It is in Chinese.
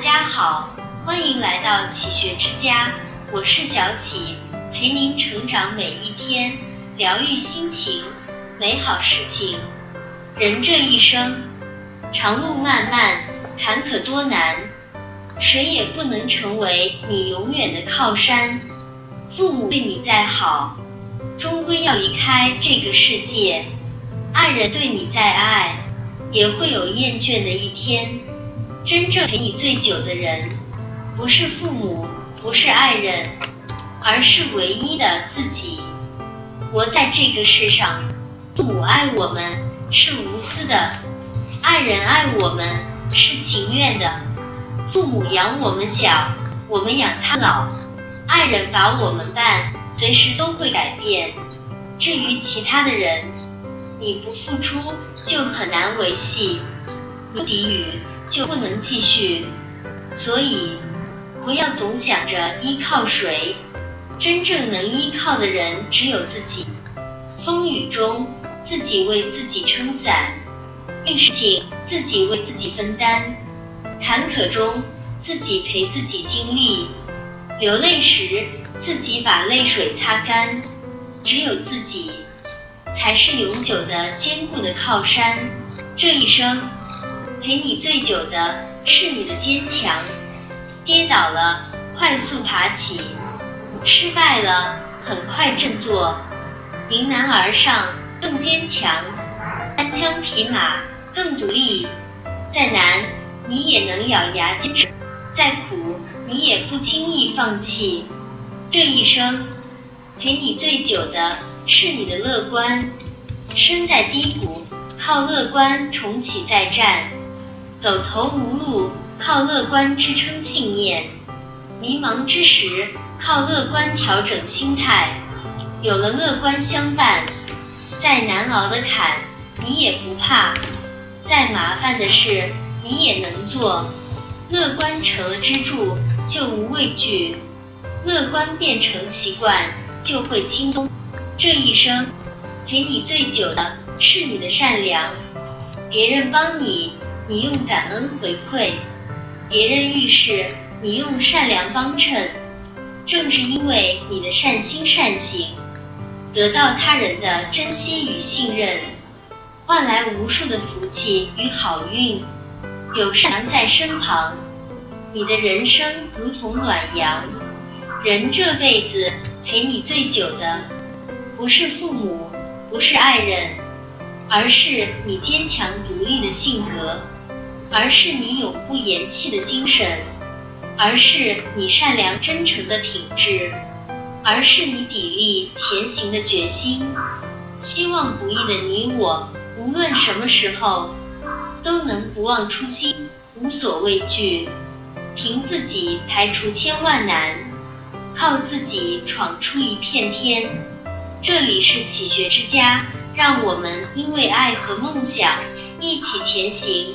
家好，欢迎来到启学之家，我是小启，陪您成长每一天，疗愈心情，美好事情。人这一生，长路漫漫，坎坷多难，谁也不能成为你永远的靠山。父母对你再好，终归要离开这个世界；爱人对你再爱，也会有厌倦的一天。真正陪你最久的人，不是父母，不是爱人，而是唯一的自己。活在这个世上，父母爱我们是无私的，爱人爱我们是情愿的。父母养我们小，我们养他老。爱人把我们伴，随时都会改变。至于其他的人，你不付出就很难维系，不给予就不能继续。所以，不要总想着依靠谁，真正能依靠的人只有自己。风雨中，自己为自己撑伞；遇事情，自己为自己分担；坎坷中，自己陪自己经历。流泪时，自己把泪水擦干。只有自己，才是永久的、坚固的靠山。这一生，陪你最久的是你的坚强。跌倒了，快速爬起；失败了，很快振作。迎难而上，更坚强；单枪匹马，更独立。再难，你也能咬牙坚持。再苦，你也不轻易放弃。这一生，陪你最久的是你的乐观。身在低谷，靠乐观重启再战；走投无路，靠乐观支撑信念；迷茫之时，靠乐观调整心态。有了乐观相伴，再难熬的坎你也不怕，再麻烦的事你也能做。乐观成了支柱，就无畏惧；乐观变成习惯，就会轻松。这一生，陪你最久的是你的善良。别人帮你，你用感恩回馈；别人遇事，你用善良帮衬。正是因为你的善心善行，得到他人的珍惜与信任，换来无数的福气与好运。有善良在身旁，你的人生如同暖阳。人这辈子陪你最久的，不是父母，不是爱人，而是你坚强独立的性格，而是你永不言弃的精神，而是你善良真诚的品质，而是你砥砺前行的决心。希望不易的你我，无论什么时候。都能不忘初心，无所畏惧，凭自己排除千万难，靠自己闯出一片天。这里是启学之家，让我们因为爱和梦想一起前行。